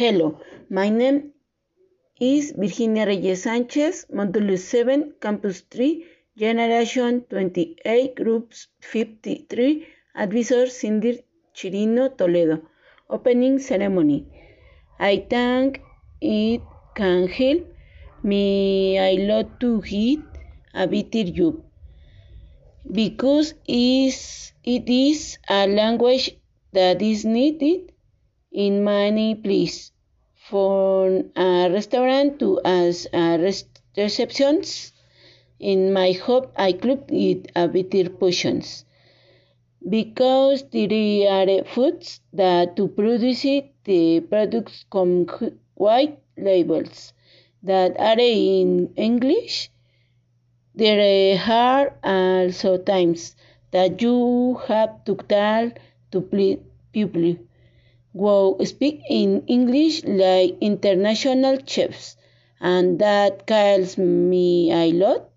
Hello, my name is Virginia Reyes Sanchez, Modulus 7, Campus 3, Generation 28, Group 53, Advisor Cindy Chirino Toledo. Opening Ceremony. I thank it can help me I love to get a better job because it is a language that is needed in many places, from a restaurant to as a receptions. In my hope, I could eat a better portions because there are foods that to produce it, the products come white labels that are in English. There are also times that you have to tell to people who speak in English like international chefs, and that calls me a lot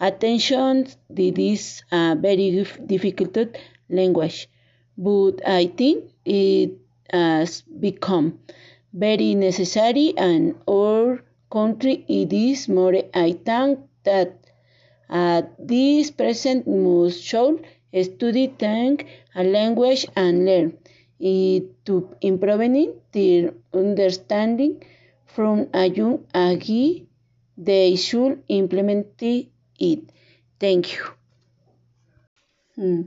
attention. to This is a very difficult language, but I think it has become very necessary and our country it is more. I think that at this present must show study think a language and learn to improving their understanding from a young. They should implement it. Thank you. Hmm.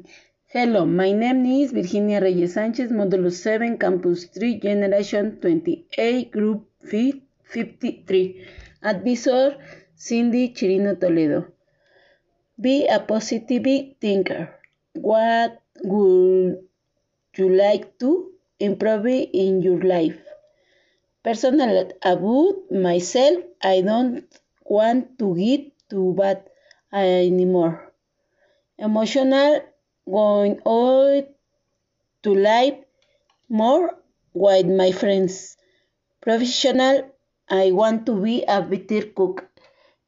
Hello, my name is Virginia Reyes Sanchez, Modulus 7, Campus 3, Generation 28, Group 53. Advisor Cindy Chirino Toledo. Be a positive thinker. What would you like to improve in your life? Personal about myself, I don't want to get too bad anymore. Emotional, going out to life more with my friends. Professional, I want to be a better cook.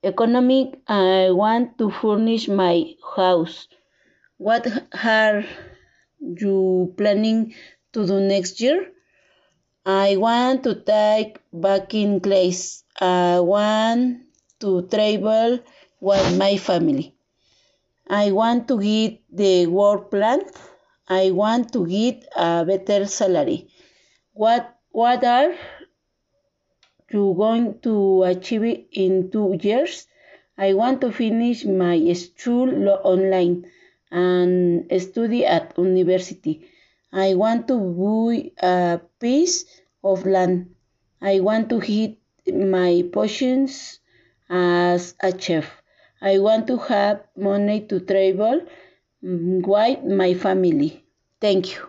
Economic, I want to furnish my house. What are you planning to do next year? I want to take baking class. I want to travel with my family. I want to get the work plan. I want to get a better salary. What what are you going to achieve in two years? I want to finish my school online and study at university. I want to buy a piece of land. I want to hit my passions as a chef. I want to have money to travel with my family. Thank you.